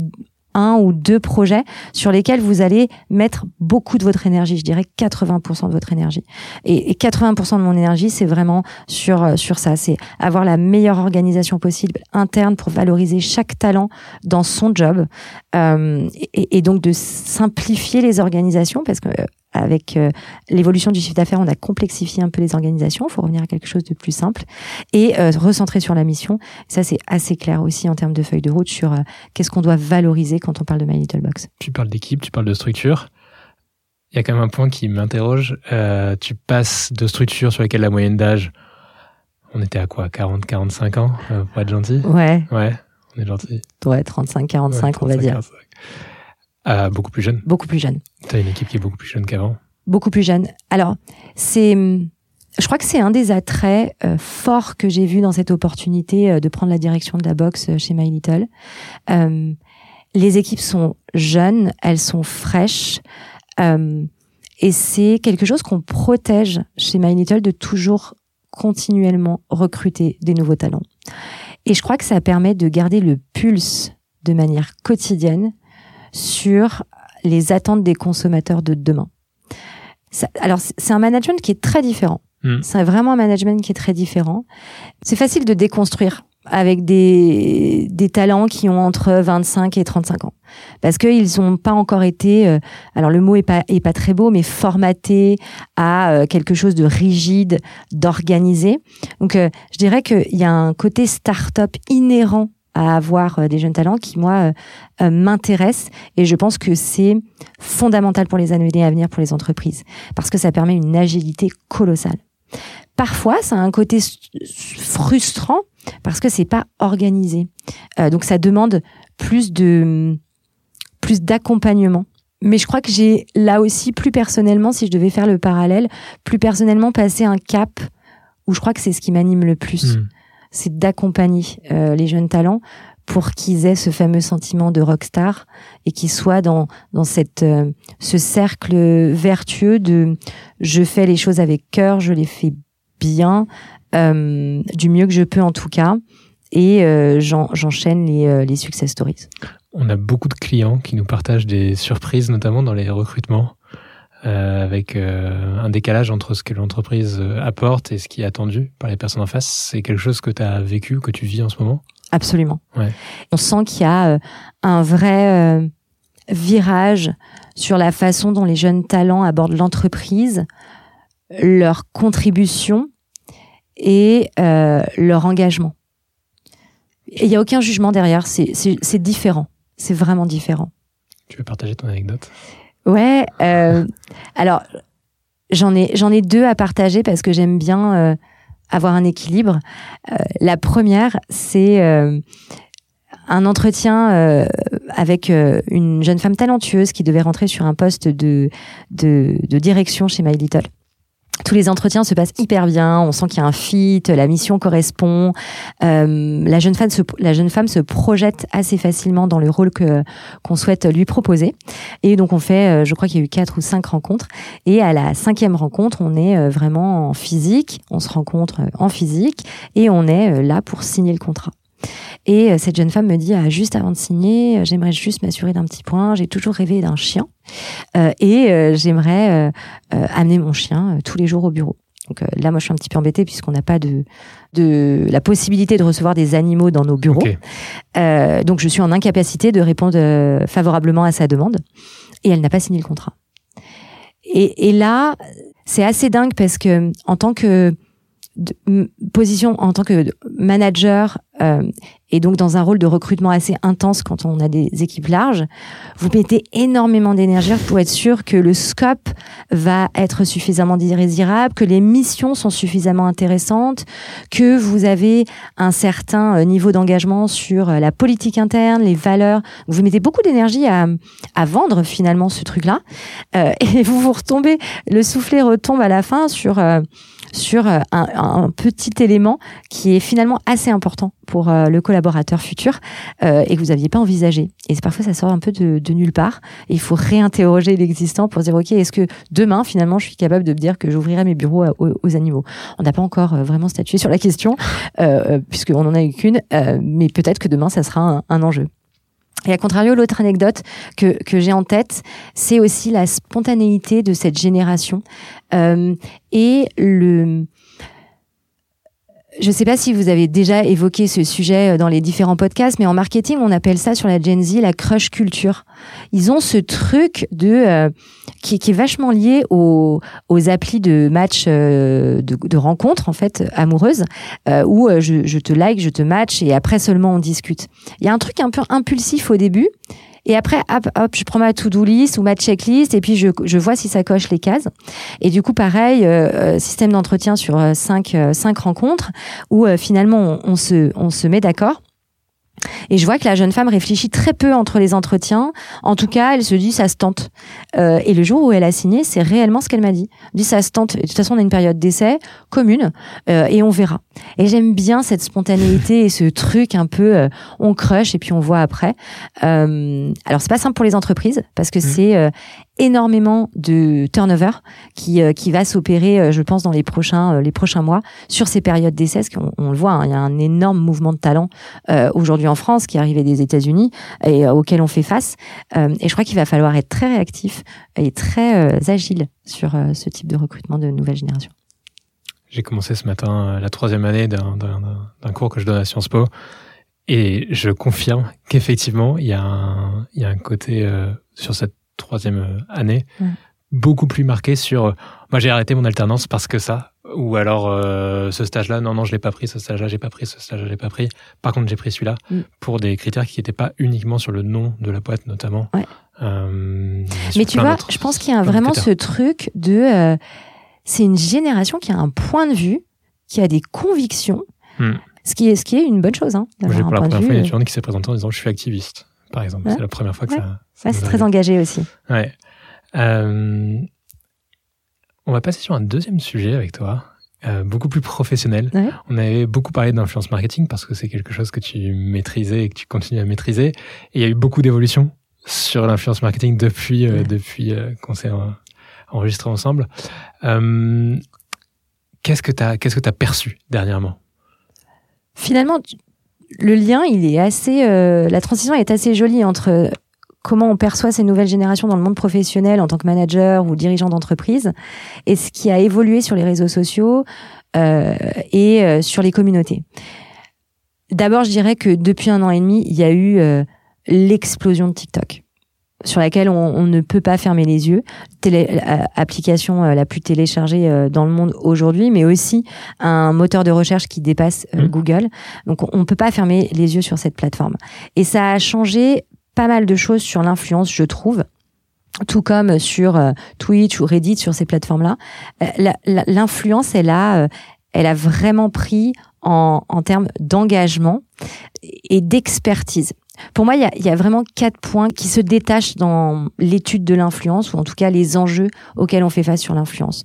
un ou deux projets sur lesquels vous allez mettre beaucoup de votre énergie, je dirais 80% de votre énergie. Et, et 80% de mon énergie, c'est vraiment sur euh, sur ça, c'est avoir la meilleure organisation possible interne pour valoriser chaque talent dans son job euh, et, et, donc de simplifier les organisations parce que avec euh, l'évolution du chiffre d'affaires, on a complexifié un peu les organisations. Il faut revenir à quelque chose de plus simple et euh, recentrer sur la mission. Ça, c'est assez clair aussi en termes de feuille de route sur euh, qu'est-ce qu'on doit valoriser quand on parle de My Little Box. Tu parles d'équipe, tu parles de structure. Il y a quand même un point qui m'interroge. tu passes de structures sur lesquelles la moyenne d'âge, on était à quoi 40, 45 ans, pour être gentil? Ouais. Ouais, on est gentil. Ouais, 35, 45, on va dire. Euh, beaucoup plus jeune. Beaucoup plus jeune. Tu as une équipe qui est beaucoup plus jeune qu'avant. Beaucoup plus jeune. Alors, c'est, je crois que c'est un des attraits euh, forts que j'ai vu dans cette opportunité euh, de prendre la direction de la boxe chez My Little. les équipes sont jeunes, elles sont fraîches, et c'est quelque chose qu'on protège chez My Little de toujours continuellement recruter des nouveaux talents. Et je crois que ça permet de garder le pulse de manière quotidienne sur les attentes des consommateurs de demain. alors, c'est un management qui est très différent. Hmm. C'est vraiment un management qui est très différent. C'est facile de déconstruire avec des, des talents qui ont entre 25 et 35 ans. Parce qu'ils n'ont pas encore été, euh, alors le mot est pas, est pas très beau, mais formatés à euh, quelque chose de rigide, d'organisé. Donc euh, je dirais qu'il y a un côté start-up inhérent à avoir euh, des jeunes talents qui, moi, euh, euh, m'intéressent. Et je pense que c'est fondamental pour les années à venir pour les entreprises, parce que ça permet une agilité colossale. Parfois, ça a un côté frustrant parce que c'est pas organisé. donc, ça demande plus de plus d'accompagnement. Mais je crois que j'ai là aussi plus personnellement, si je devais faire le parallèle, plus personnellement passé un cap où je crois que c'est ce qui m'anime le plus. Hmm c'est d'accompagner euh, les jeunes talents pour qu'ils aient ce fameux sentiment de rockstar et qu'ils soient dans dans cette euh, ce cercle vertueux de je fais les choses avec cœur, je les fais bien, euh, du mieux que je peux en tout cas, et j'enchaîne les, les success stories. On a beaucoup de clients qui nous partagent des surprises, notamment dans les recrutements. Euh, avec euh, un décalage entre ce que l'entreprise euh, apporte et ce qui est attendu par les personnes en face. C'est quelque chose que tu as vécu, que tu vis en ce moment? Absolument. Ouais. On sent qu'il y a un vrai virage sur la façon dont les jeunes talents abordent l'entreprise, leur contribution et leur engagement. Il n'y a aucun jugement derrière, c'est différent. C'est vraiment différent. Tu veux partager ton anecdote? Ouais. Euh, alors, j'en ai, j'en ai deux à partager parce que j'aime bien euh, avoir un équilibre. Euh, la première, c'est un entretien avec une jeune femme talentueuse qui devait rentrer sur un poste de, de, de direction chez My Little tous les entretiens se passent hyper bien, on sent qu'il y a un fit, la mission correspond, euh, la jeune femme se la jeune femme se projette assez facilement dans le rôle que qu'on souhaite lui proposer. Et donc on fait, euh, je crois qu'il y a eu quatre ou cinq rencontres, et à la cinquième rencontre, on est euh, vraiment en physique, on se rencontre en physique et on est là pour signer le contrat. Et cette jeune femme me dit, ah, juste avant de signer, j'aimerais juste m'assurer d'un petit point. J'ai toujours rêvé d'un chien et j'aimerais amener mon chien tous les jours au bureau. Donc là, moi, je suis un petit peu embêtée puisqu'on n'a pas de, de la possibilité de recevoir des animaux dans nos bureaux. donc, je suis en incapacité de répondre favorablement à sa demande. Et elle n'a pas signé le contrat. Et, et là, c'est assez dingue parce que en tant que position en tant que manager euh, et donc dans un rôle de recrutement assez intense quand on a des équipes larges, vous mettez énormément d'énergie pour être sûr que le scope va être suffisamment désirable, que les missions sont suffisamment intéressantes, que vous avez un certain euh, niveau d'engagement sur euh, la politique interne, les valeurs. Vous mettez beaucoup d'énergie à, à vendre finalement ce truc-là euh, et vous vous retombez, le soufflet retombe à la fin sur euh, sur un, un, petit élément qui est finalement assez important pour euh, le collaborateur futur euh, et que vous n'aviez pas envisagé. Et parfois, ça sort un peu de, de nulle part. Il faut réinterroger l'existant pour dire, OK, est-ce que demain, finalement, je suis capable de me dire que j'ouvrirai mes bureaux aux, animaux? On n'a pas encore euh, vraiment statué sur la question, euh, puisqu'on n'en a eu qu'une, mais peut-être que demain, ça sera un, un enjeu. Et à contrario, l'autre anecdote que, que j'ai en tête, c'est aussi la spontanéité de cette génération. Euh, et le je ne sais pas si vous avez déjà évoqué ce sujet euh, dans les différents podcasts, mais en marketing, on appelle ça sur la Gen Z la crush culture. Ils ont ce truc de euh, qui, est vachement lié aux, aux applis de match euh, de, rencontres en fait amoureuses, où je, je te like, je te match et après seulement on discute. Il y a un truc un peu impulsif au début et après, hop, hop, je prends ma to-do list ou ma checklist et puis je, je vois si ça coche les cases. Et du coup, pareil, euh, euh système d'entretien sur euh, cinq, euh, cinq rencontres où finalement on, on, se, on se met d'accord. Et je vois que la jeune femme réfléchit très peu entre les entretiens. En tout cas, elle se dit ça se tente. Euh, et le jour où elle a signé, c'est réellement ce qu'elle m'a dit. Elle dit ça se tente. Et de toute façon, on a une période d'essai commune euh, et on verra. Et j'aime bien cette spontanéité et ce truc un peu euh, on crush et puis on voit après. Euh, alors c'est pas simple pour les entreprises parce que mmh. c'est euh, énormément de turnover qui euh, qui va s'opérer, euh, je pense, dans les prochains euh, les prochains mois sur ces périodes d'essai. Qu'on on le voit, hein, il y a un énorme mouvement de talent aujourd'hui en France qui est arrivé des États-Unis et auquel on fait face. et je crois qu'il va falloir être très réactif et très agile sur ce type de recrutement de nouvelle génération. J'ai commencé ce matin la troisième année d'un cours que je donne à Sciences Po. Et je confirme qu'effectivement, il y a un, il y a un côté sur cette troisième euh, année, beaucoup plus marqué sur. Euh, moi, j'ai arrêté mon alternance parce que ça. Ou alors, euh, ce stage-là, non, non, je l'ai pas pris, ce stage-là, j'ai pas pris, ce stage-là, j'ai pas pris. Par contre, j'ai pris celui-là mm. pour des critères qui n'étaient pas uniquement sur le nom de la boîte, notamment. Mais tu vois, je pense qu'il y a vraiment ce truc de. c'est une génération qui a un point de vue, qui a des convictions. Hmm. Ce qui, est, ce qui est une bonne chose. Hein, j'ai pour la première fois, il y a une qui s'est présenté en disant je suis activiste, par exemple. C'est la première fois que ça, c'est très engagé aussi. Ouais. Euh, on va passer sur un deuxième sujet avec toi, euh, beaucoup plus professionnel. On avait beaucoup parlé d'influence marketing parce que c'est quelque chose que tu maîtrisais et que tu continues à maîtriser. Et il y a eu beaucoup d'évolutions sur l'influence marketing depuis, euh, depuis qu'on s'est enregistré ensemble. qu'est-ce que tu as, qu'est-ce que tu as perçu dernièrement? Finalement, le lien, il est assez, la transition est assez jolie entre comment on perçoit ces nouvelles générations dans le monde professionnel en tant que manager ou dirigeant d'entreprise, et ce qui a évolué sur les réseaux sociaux euh, et euh, sur les communautés. D'abord, je dirais que depuis un an et demi, il y a eu euh, l'explosion de TikTok sur laquelle on, ne peut pas fermer les yeux. Télé, euh, application la plus téléchargée dans le monde aujourd'hui, mais aussi un moteur de recherche qui dépasse mmh. Google. Donc on ne peut pas fermer les yeux sur cette plateforme. Et ça a changé pas mal de choses sur l'influence, je trouve tout comme sur euh, Twitch ou Reddit sur ces plateformes-là, euh, l'influence, elle a, euh, elle a vraiment pris en, en termes d'engagement et d'expertise. Pour moi, il y a, vraiment quatre points qui se détachent dans l'étude de l'influence, ou en tout cas les enjeux auxquels on fait face sur l'influence.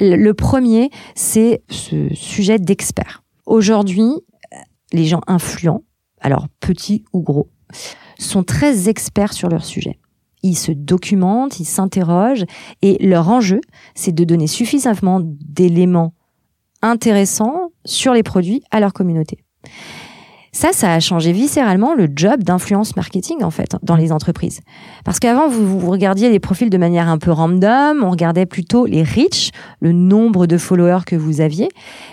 Le premier, c'est ce sujet d'expert. Aujourd'hui, les gens influents, alors petits ou gros, sont très experts sur leur sujet. Ils se documentent, ils s'interrogent et leur enjeu, c'est de donner suffisamment d'éléments intéressants sur les produits à leur communauté. Ça, ça a changé viscéralement le job d'influence marketing, en fait, dans les entreprises. Parce qu'avant, vous, vous regardiez les profils de manière un peu random, on regardait plutôt les reach, le nombre de followers que vous aviez,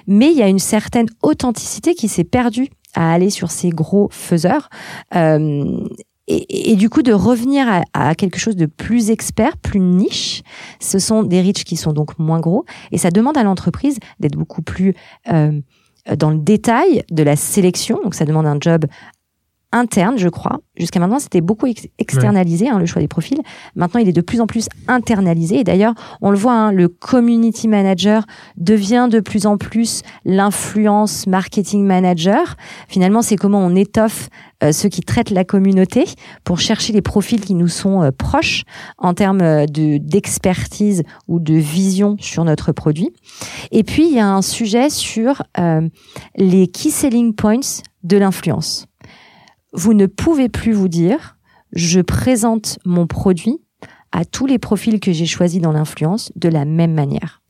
mais il y a une certaine authenticité qui s'est perdue à aller sur ces gros faiseurs. Euh, et, du coup, de revenir à, quelque chose de plus expert, plus niche, ce sont des reach qui sont donc moins gros, et ça demande à l'entreprise d'être beaucoup plus euh, dans le détail de la sélection. Donc, ça demande un job interne, je crois. Jusqu'à maintenant, c'était beaucoup externalisé, hein, le choix des profils. Maintenant, il est de plus en plus internalisé. Et d'ailleurs, on le voit, hein, le community manager devient de plus en plus l'influence marketing manager. Finalement, c'est comment on étoffe euh, ceux qui traitent la communauté pour chercher les profils qui nous sont euh, proches en termes euh, de d'expertise ou de vision sur notre produit. Et puis, il y a un sujet sur les key selling points de l'influence vous ne pouvez plus vous dire, je présente mon produit à tous les profils que j'ai choisis dans l'influence de la même manière.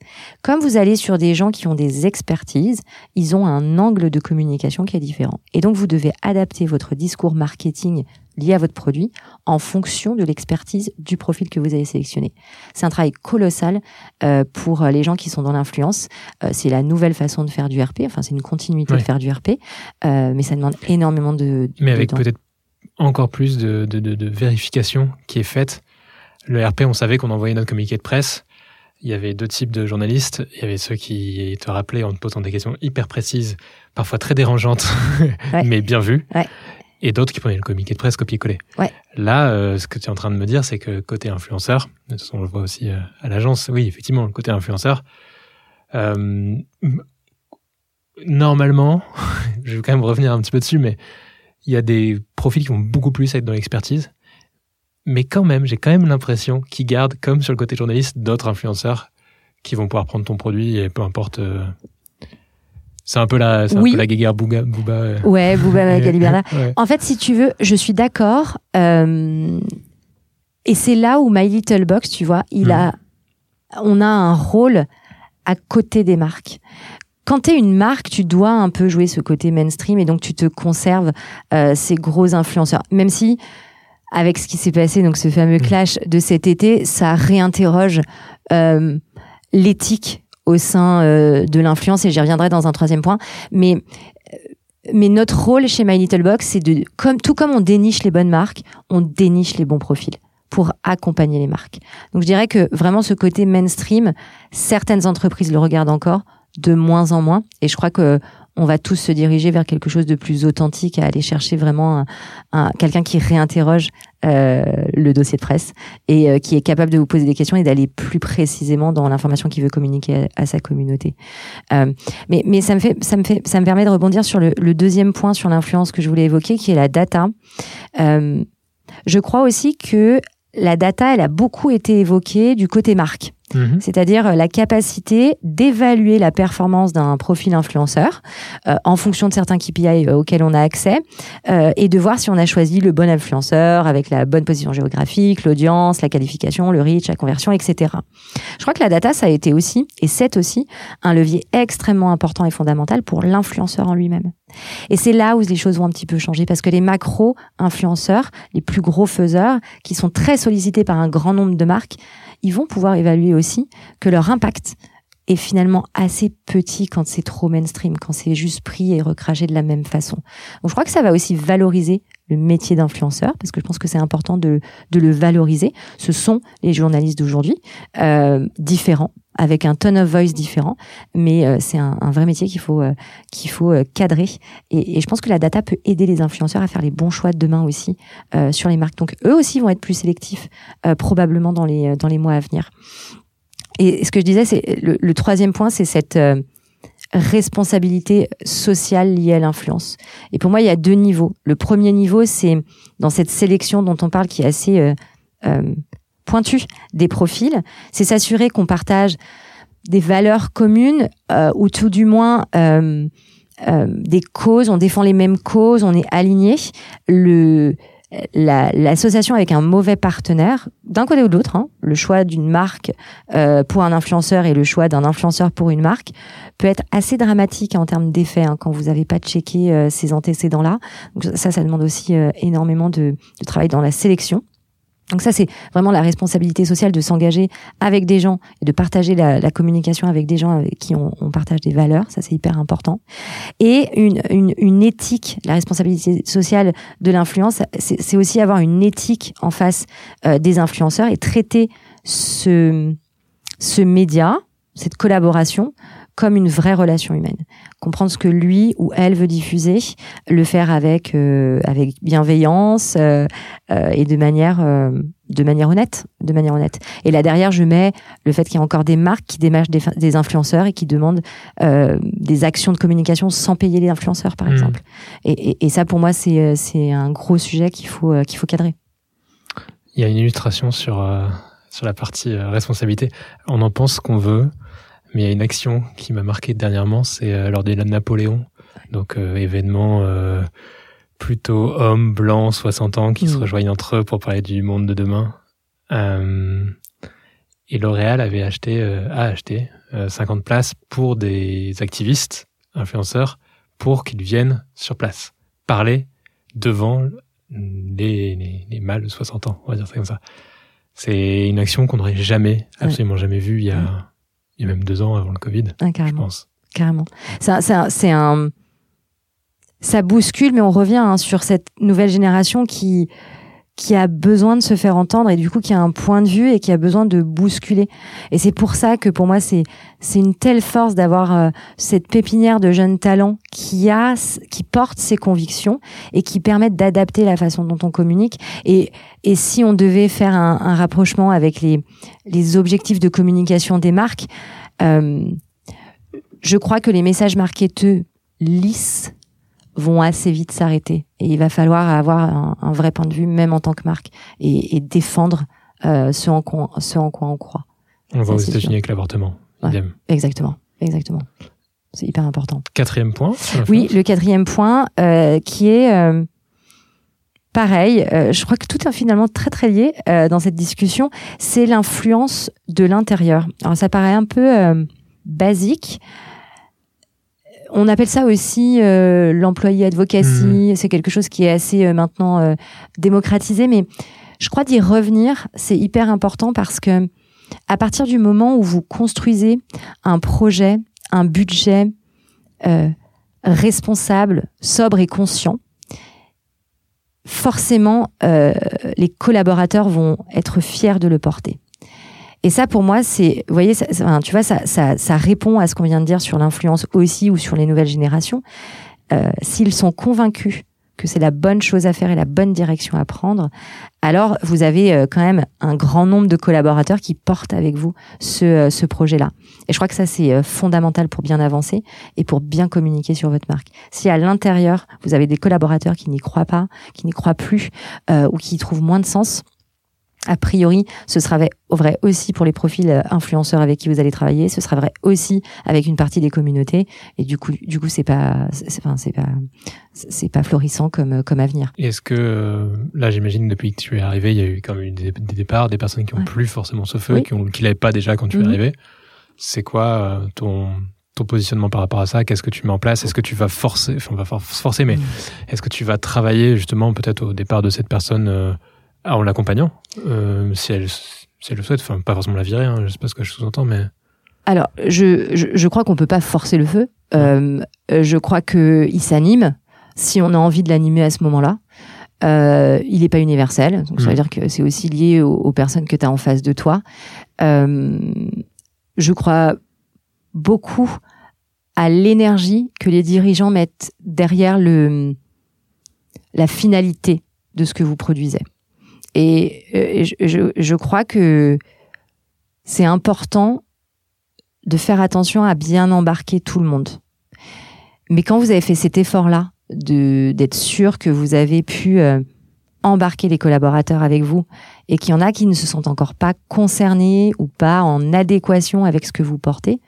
Comme vous allez sur des gens qui ont des expertises, ils ont un angle de communication qui est différent. Et donc, vous devez adapter votre discours marketing lié à votre produit en fonction de l'expertise du profil que vous avez sélectionné. C'est un travail colossal euh, pour les gens qui sont dans l'influence. Euh, c'est la nouvelle façon de faire du RP. Enfin, c'est une continuité de faire du RP, euh, mais ça demande énormément de. Mais avec peut-être encore plus de, de, de, de, vérification qui est faite. Le RP, on savait qu'on envoyait notre communiqué de presse. Il y avait deux types de journalistes. Il y avait ceux qui te rappelaient en te posant des questions hyper précises, parfois très dérangeantes, mais bien vues. Ouais et d'autres qui prenaient le communiqué de presse copier-coller. Ouais. Là, euh, ce que tu es en train de me dire, c'est que côté influenceur, de toute façon, on le voit aussi euh, à l'agence, oui, effectivement, le côté influenceur, euh, normalement, je vais quand même revenir un petit peu dessus, mais il y a des profils qui vont beaucoup plus être dans l'expertise. Mais quand même, j'ai quand même l'impression qu'ils gardent, comme sur le côté journaliste, d'autres influenceurs qui vont pouvoir prendre ton produit et peu importe euh, c'est un peu la, c'est un peu la guéguerre Bouba. Bouba euh. Ouais, Bouba Galiberda. En fait, si tu veux, je suis d'accord. Euh, et c'est là où My Little Box, tu vois, il mhm. a, on a un rôle à côté des marques. Quand tu es une marque, tu dois un peu jouer ce côté mainstream et donc tu te conserves euh, ces gros influenceurs. Même si, avec ce qui s'est passé, donc ce fameux mhm. clash de cet été, ça réinterroge euh, l'éthique au sein euh, de l'influence et j'y reviendrai dans un troisième point. Mais euh, mais notre rôle chez My Little Box, c'est de comme tout comme on déniche les bonnes marques, on déniche les bons profils pour accompagner les marques. Donc je dirais que vraiment ce côté mainstream, certaines entreprises le regardent encore de moins en moins et je crois que on va tous se diriger vers quelque chose de plus authentique, à aller chercher vraiment un, quelqu'un qui réinterroge euh, le dossier de presse et euh, qui est capable de vous poser des questions et d'aller plus précisément dans l'information qu'il veut communiquer à, sa communauté. Euh, mais, mais ça me fait, ça me fait, ça me permet de rebondir sur le, le deuxième point sur l'influence que je voulais évoquer, qui est la data. Euh, je crois aussi que la data, elle a beaucoup été évoquée du côté marque. Mhm. C'est-à-dire euh, la capacité d'évaluer la performance d'un profil influenceur euh, en fonction de certains KPI euh, auxquels on a accès et de voir si on a choisi le bon influenceur avec la bonne position géographique, l'audience, la qualification, le reach, la conversion, etc. Je crois que la data, ça a été aussi, et c'est aussi, un levier extrêmement important et fondamental pour l'influenceur en lui-même. Et c'est là où les choses vont un petit peu changer parce que les macro-influenceurs, les plus gros faiseurs, qui sont très sollicités par un grand nombre de marques, ils vont pouvoir évaluer aussi que leur impact est finalement assez petit quand c'est trop mainstream, quand c'est juste pris et recraché de la même façon. Donc je crois que ça va aussi valoriser le métier d'influenceur, parce que je pense que c'est important de, de, le valoriser. Ce sont les journalistes d'aujourd'hui, euh, différents, avec un ton of voice différent, mais euh, c'est un, un, vrai métier qu'il faut euh, qu'il faut euh, cadrer. Et, et, je pense que la data peut aider les influenceurs à faire les bons choix de demain aussi euh, sur les marques. Donc eux aussi vont être plus sélectifs probablement dans les dans les mois à venir. Et ce que je disais, c'est le, troisième point, c'est cette responsabilité sociale liée à l'influence. Et pour moi, il y a deux niveaux. Le premier niveau, c'est dans cette sélection dont on parle, qui est assez euh, euh, pointue des profils, c'est s'assurer qu'on partage des valeurs communes euh, ou tout du moins euh, euh, des causes, on défend les mêmes causes, on est aligné. Le l'association avec un mauvais partenaire, d'un côté ou de l'autre, hein, le choix d'une marque euh, pour un influenceur et le choix d'un influenceur pour une marque peut être assez dramatique en termes d'effets hein, quand vous n'avez pas checké euh, ces antécédents-là. ça, ça demande aussi euh, énormément de travail dans la sélection. Donc ça, c'est vraiment la responsabilité sociale de s'engager avec des gens et de partager la, communication avec des gens avec qui on, on partage des valeurs. Ça, c'est hyper important. Et une, une, une, éthique, la responsabilité sociale de l'influence, c'est aussi avoir une éthique en face euh, des influenceurs et traiter ce, ce média, cette collaboration, comme une vraie relation humaine. Comprendre ce que lui ou elle veut diffuser, le faire avec euh, avec bienveillance euh, euh, et de manière de manière honnête, de manière honnête. Et là derrière, je mets le fait qu'il y a encore des marques qui démarchent des, des influenceurs et qui demandent des actions de communication sans payer les influenceurs, par mmh. exemple. Et, et, et, ça, pour moi, c'est c'est un gros sujet qu'il faut qu'il faut cadrer. Il y a une illustration sur sur la partie responsabilité. On en pense qu'on veut, mais il y a une action qui m'a marqué dernièrement, c'est euh, lors des Napoléon, donc euh, événement euh, plutôt hommes blancs 60 ans qui se mmh. rejoignent entre eux pour parler du monde de demain. et L'Oréal avait acheté, a acheté 50 places pour des activistes, influenceurs, pour qu'ils viennent sur place parler devant les, les, les mâles de 60 ans, on va dire ça comme ça. C'est une action qu'on n'aurait jamais, absolument jamais vue il y a il y a même deux ans avant le Covid, ah, je pense. Carrément. C'est un, ça bouscule, mais on revient hein, sur cette nouvelle génération qui qui a besoin de se faire entendre et du coup qui a un point de vue et qui a besoin de bousculer. Et c'est pour ça que pour moi c'est c'est une telle force d'avoir euh, cette pépinière de jeunes talents qui a qui porte ses convictions et qui permettent d'adapter la façon dont on communique. Et et si on devait faire un, un rapprochement avec les les objectifs de communication des marques, euh, je crois que les messages marketeux lisses vont assez vite s'arrêter. Et il va falloir avoir un, vrai point de vue, même en tant que marque, et, défendre euh, ce, en quoi, ce en quoi on croit. On va aux États-Unis avec l'avortement. exactement, exactement. C'est hyper important. Quatrième point. Oui, le quatrième point euh, qui est euh, pareil. Euh, je crois que tout est finalement très très lié dans cette discussion. C'est l'influence de l'intérieur. Alors ça paraît un peu basique on appelle ça aussi euh, l'employé advocacy. Mmh. C'est quelque chose qui est assez euh, maintenant euh, démocratisé, mais je crois d'y revenir, c'est hyper important parce que à partir du moment où vous construisez un projet, un budget responsable, sobre et conscient, forcément les collaborateurs vont être fiers de le porter. Et ça, pour moi, c'est, vous voyez, ça, tu vois, ça, ça, ça, répond à ce qu'on vient de dire sur l'influence aussi ou sur les nouvelles générations. Euh, S'ils sont convaincus que c'est la bonne chose à faire et la bonne direction à prendre, alors vous avez euh, quand même un grand nombre de collaborateurs qui portent avec vous ce, euh, ce projet-là. Et je crois que ça, c'est euh, fondamental pour bien avancer et pour bien communiquer sur votre marque. Si à l'intérieur, vous avez des collaborateurs qui n'y croient pas, qui n'y croient plus euh, ou qui y trouvent moins de sens, a priori, ce sera vrai aussi pour les profils euh, influenceurs avec qui vous allez travailler. Ce sera vrai aussi avec une partie des communautés. Et du coup, du coup, c'est pas, c'est pas, c'est pas florissant comme euh, comme avenir. Est-ce que euh, là, j'imagine depuis que tu es arrivé, il y a eu quand même des, départs, des personnes qui ont plus forcément ce feu, qui ont, qui l'avaient pas déjà quand tu es mhm. arrivé. C'est quoi ton ton positionnement par rapport à ça? Qu'est-ce que tu mets en place? Est-ce que tu vas forcer, enfin, on va forcer, mais mhm. est-ce que tu vas travailler justement peut-être au départ de cette personne ah, en l'accompagnant, euh, si, elle, si elle le souhaite, enfin pas forcément la virer, hein, je sais pas ce que je sous-entends, mais... Alors, je, je, je crois qu'on peut pas forcer le feu. Euh, je crois que il s'anime si on a envie de l'animer à ce moment-là. Euh, il n'est pas universel, donc ça veut mm. dire que c'est aussi lié aux, personnes que tu as en face de toi. Euh, je crois beaucoup à l'énergie que les dirigeants mettent derrière le la finalité de ce que vous produisez. Et, euh, je, je, crois que c'est important de faire attention à bien embarquer tout le monde. Mais quand vous avez fait cet effort-là, d'être sûr que vous avez pu euh, embarquer les collaborateurs avec vous et qu'il y en a qui ne se sentent encore pas concernés ou pas en adéquation avec ce que vous portez,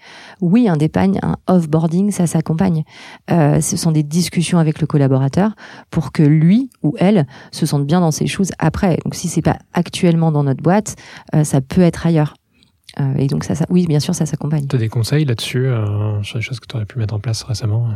oui, un dépagne, un off-boarding, ça s'accompagne. Euh, ce sont des discussions avec le collaborateur pour que lui ou elle se sente bien dans ses choses après. Donc si c'est pas actuellement dans notre boîte, euh, ça peut être ailleurs. Euh, et donc ça, ça, oui, bien sûr, ça s'accompagne. Tu as des conseils là-dessus sur les choses que tu aurais pu mettre en place récemment?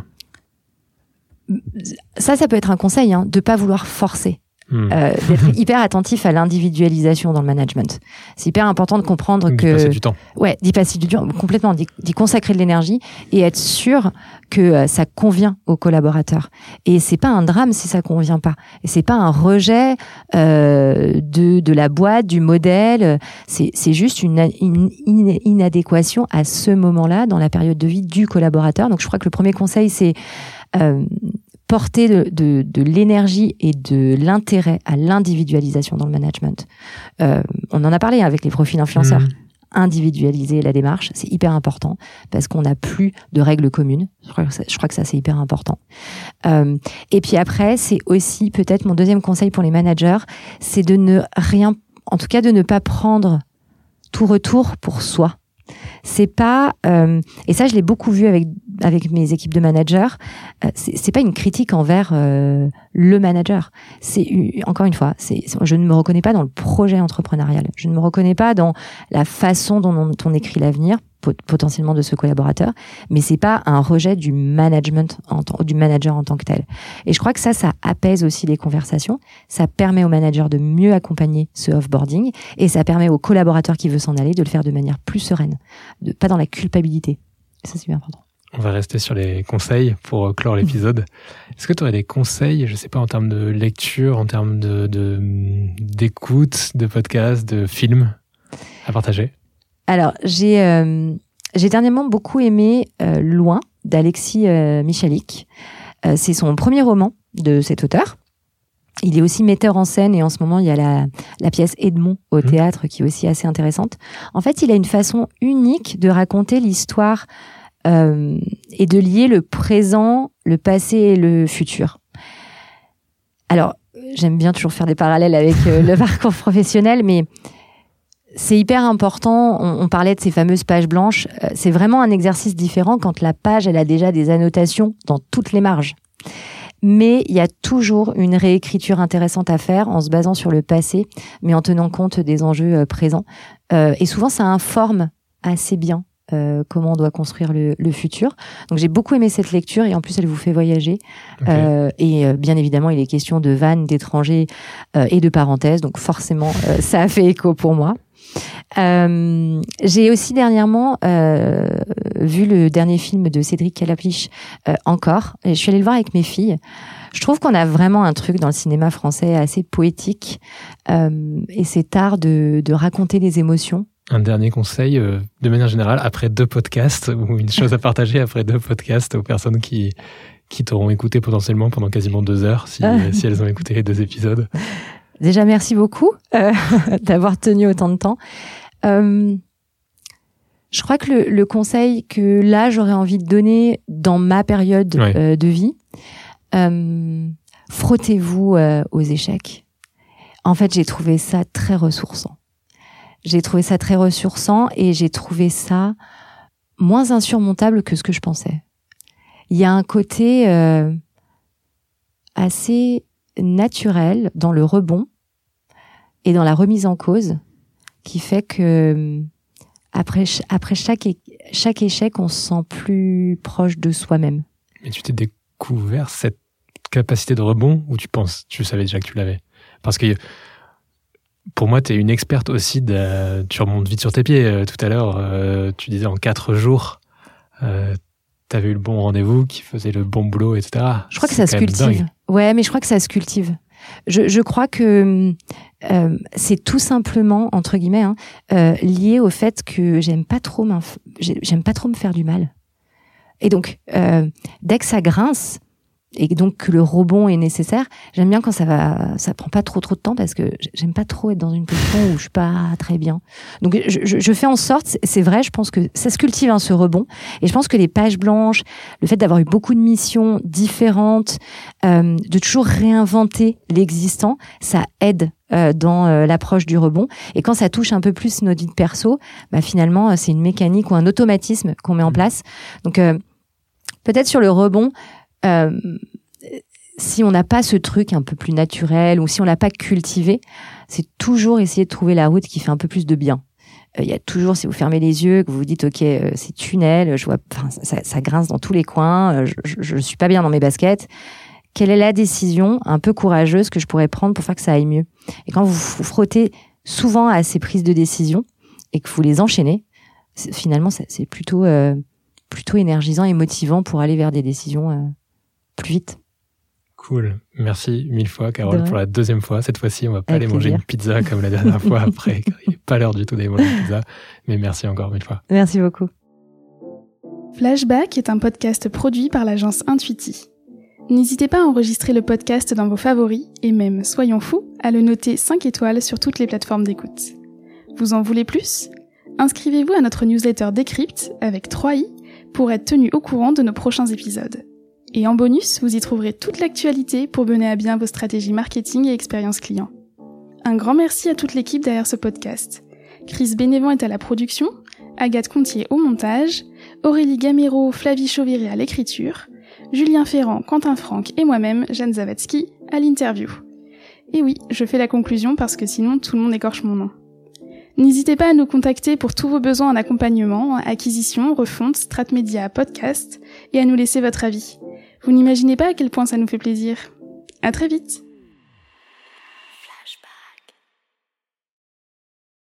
Ça, ça peut être un conseil, hein, de pas vouloir forcer. Euh, d'être hyper attentif à l'individualisation dans le management. C'est hyper important de comprendre D'y que passer du temps. ouais, d'y passer du temps complètement, d'y consacrer de l'énergie et être sûr que euh, ça convient aux collaborateurs. Et c'est pas un drame si ça convient pas. Et c'est pas un rejet euh, de de la boîte, du modèle. C'est c'est juste une, une in- inadéquation à ce moment-là dans la période de vie du collaborateur. Donc je crois que le premier conseil c'est euh, porter de, de, de l'énergie et de l'intérêt à l'individualisation dans le management. Euh, on en a parlé avec les profils influenceurs. Hmm. Individualiser la démarche, c'est hyper important parce qu'on n'a plus de règles communes. Je crois que ça, je crois que ça c'est hyper important. Euh, et puis après, c'est aussi peut-être mon deuxième conseil pour les managers, c'est de ne rien, en tout cas de ne pas prendre tout retour pour soi. C'est pas euh, et ça je l'ai beaucoup vu avec avec mes équipes de managers. euh, c'est pas une critique envers euh, le manager. C'est encore une fois, je ne me reconnais pas dans le projet entrepreneurial. Je ne me reconnais pas dans la façon dont on, écrit l'avenir pot- potentiellement de ce collaborateur, mais c'est pas un rejet du management en du manager en tant que tel. Et je crois que ça, ça apaise aussi les conversations. Ça permet au manager de mieux accompagner ce offboarding et ça permet au collaborateur qui veut s'en aller de le faire de manière plus sereine, de, pas dans la culpabilité. Ça, c'est bien important. On va rester sur les conseils pour clore l'épisode. Est-ce que tu aurais des conseils, je sais pas, en termes de lecture, en termes de, de- d'écoute, de, podcast, de films à partager? Alors, j'ai euh, j'ai dernièrement beaucoup aimé euh, Loin d'Alexis euh, Michalik. C'est son premier roman de cet auteur. Il est aussi metteur en scène et en ce moment il y a la, la pièce Edmond au Mhm. théâtre qui est aussi assez intéressante. En fait, il a une façon unique de raconter l'histoire euh, et de lier le présent, le passé et le futur. Alors, j'aime bien toujours faire des parallèles avec euh, le parcours professionnel, mais c'est hyper important. On, parlait de ces fameuses pages blanches. Euh, c'est vraiment un exercice différent quand la page, elle a déjà des annotations dans toutes les marges. Mais il y a toujours une réécriture intéressante à faire en se basant sur le passé, mais en tenant compte des enjeux présents. Et souvent, ça informe assez bien euh, comment on doit construire le, le futur. Donc j'ai beaucoup aimé cette lecture et en plus elle vous fait voyager. Euh, et euh, bien évidemment, il est question de vannes, d'étrangers euh, et de parenthèses. Donc forcément, euh, ça a fait écho pour moi. Euh, j'ai aussi dernièrement euh, vu le dernier film de Cédric Calapiche, euh, encore. Et je suis allée le voir avec mes filles. Je trouve qu'on a vraiment un truc dans le cinéma français assez poétique. Euh, et c'est art de, de raconter les émotions. Un dernier conseil, euh, de manière générale, après deux podcasts, ou une chose à partager après deux podcasts aux personnes qui, qui t'auront écouté potentiellement pendant quasiment deux heures, si, Ah. si elles ont écouté les deux épisodes. Déjà, merci beaucoup euh, d'avoir tenu autant de temps. Euh, je crois que le, le conseil que là, j'aurais envie de donner dans ma période Ouais. de vie, frottez-vous aux échecs. En fait, j'ai trouvé ça très ressourçant. J'ai trouvé ça très ressourçant et j'ai trouvé ça moins insurmontable que ce que je pensais. Il y a un côté euh, assez naturel dans le rebond et dans la remise en cause qui fait que euh, après, chaque échec, on se sent plus proche de soi-même. Mais tu t'es découvert cette capacité de rebond ou tu penses, tu savais déjà que tu l'avais? Parce que pour moi, tu es une experte aussi, de, tu remontes vite sur tes pieds. Euh, tout à l'heure, euh, tu disais en quatre jours, euh, tu avais eu le bon rendez-vous, qui faisait le bon boulot, etc. Je crois que ça se cultive. dingue. Ouais, mais je crois que ça se cultive. Je, je crois que euh, c'est tout simplement entre guillemets hein, lié au fait que j'aime pas trop j'aime pas trop me faire du mal. Et donc dès que ça grince, et donc que le rebond est nécessaire. J'aime bien quand ça va, ça prend pas trop trop de temps parce que j'aime pas trop être dans une position où je suis pas très bien. Donc je, je, je fais en sorte, c'est vrai, je pense que ça se cultive hein, ce rebond et je pense que les pages blanches, le fait d'avoir eu beaucoup de missions différentes, euh, de toujours réinventer l'existant, ça aide euh, dans euh, l'approche du rebond. Et quand ça touche un peu plus notre vie de perso, bah finalement c'est une mécanique ou un automatisme qu'on met en mmh. place. Donc euh, peut-être sur le rebond, euh, si on n'a pas ce truc un peu plus naturel ou si on l'a pas cultivé, c'est toujours essayer de trouver la route qui fait un peu plus de bien. Euh, il y a toujours, si vous fermez les yeux, que vous vous dites, OK, euh, c'est tunnel, je vois, ça, ça, grince dans tous les coins, je ne suis pas bien dans mes baskets. Quelle est la décision un peu courageuse que je pourrais prendre pour faire que ça aille mieux? Et quand vous vous frottez souvent à ces prises de décision et que vous les enchaînez, finalement, c'est plutôt, plutôt énergisant et motivant pour aller vers des décisions plus vite. Cool. Merci mille fois, Carole, pour la deuxième fois. Cette fois-ci, on va pas aller manger une pizza comme la dernière fois après. Il n'est pas l'heure du tout d'aller manger une pizza. Mais merci encore mille fois. Merci beaucoup. Flashback est un podcast produit par l'agence Intuiti. N'hésitez pas à enregistrer le podcast dans vos favoris et même, soyons fous, à le noter 5 étoiles sur toutes les plateformes d'écoute. Vous en voulez plus? Inscrivez-vous à notre newsletter Décrypte avec 3i pour être tenu au courant de nos prochains épisodes. Et en bonus, vous y trouverez toute l'actualité pour mener à bien vos stratégies marketing et expérience client. Un grand merci à toute l'équipe derrière ce podcast. Chris Bénévent est à la production, Agathe Contier au montage, Aurélie Gamero, Flavie Chauviré à l'écriture, Julien Ferrand, Quentin Franck et moi-même, Jeanne Zawadzki, à l'interview. Et oui, je fais la conclusion parce que sinon tout le monde écorche mon nom. N'hésitez pas à nous contacter pour tous vos besoins en accompagnement, acquisition, refonte, strat média, podcast, et à nous laisser votre avis. Vous n'imaginez pas à quel point ça nous fait plaisir. À très vite!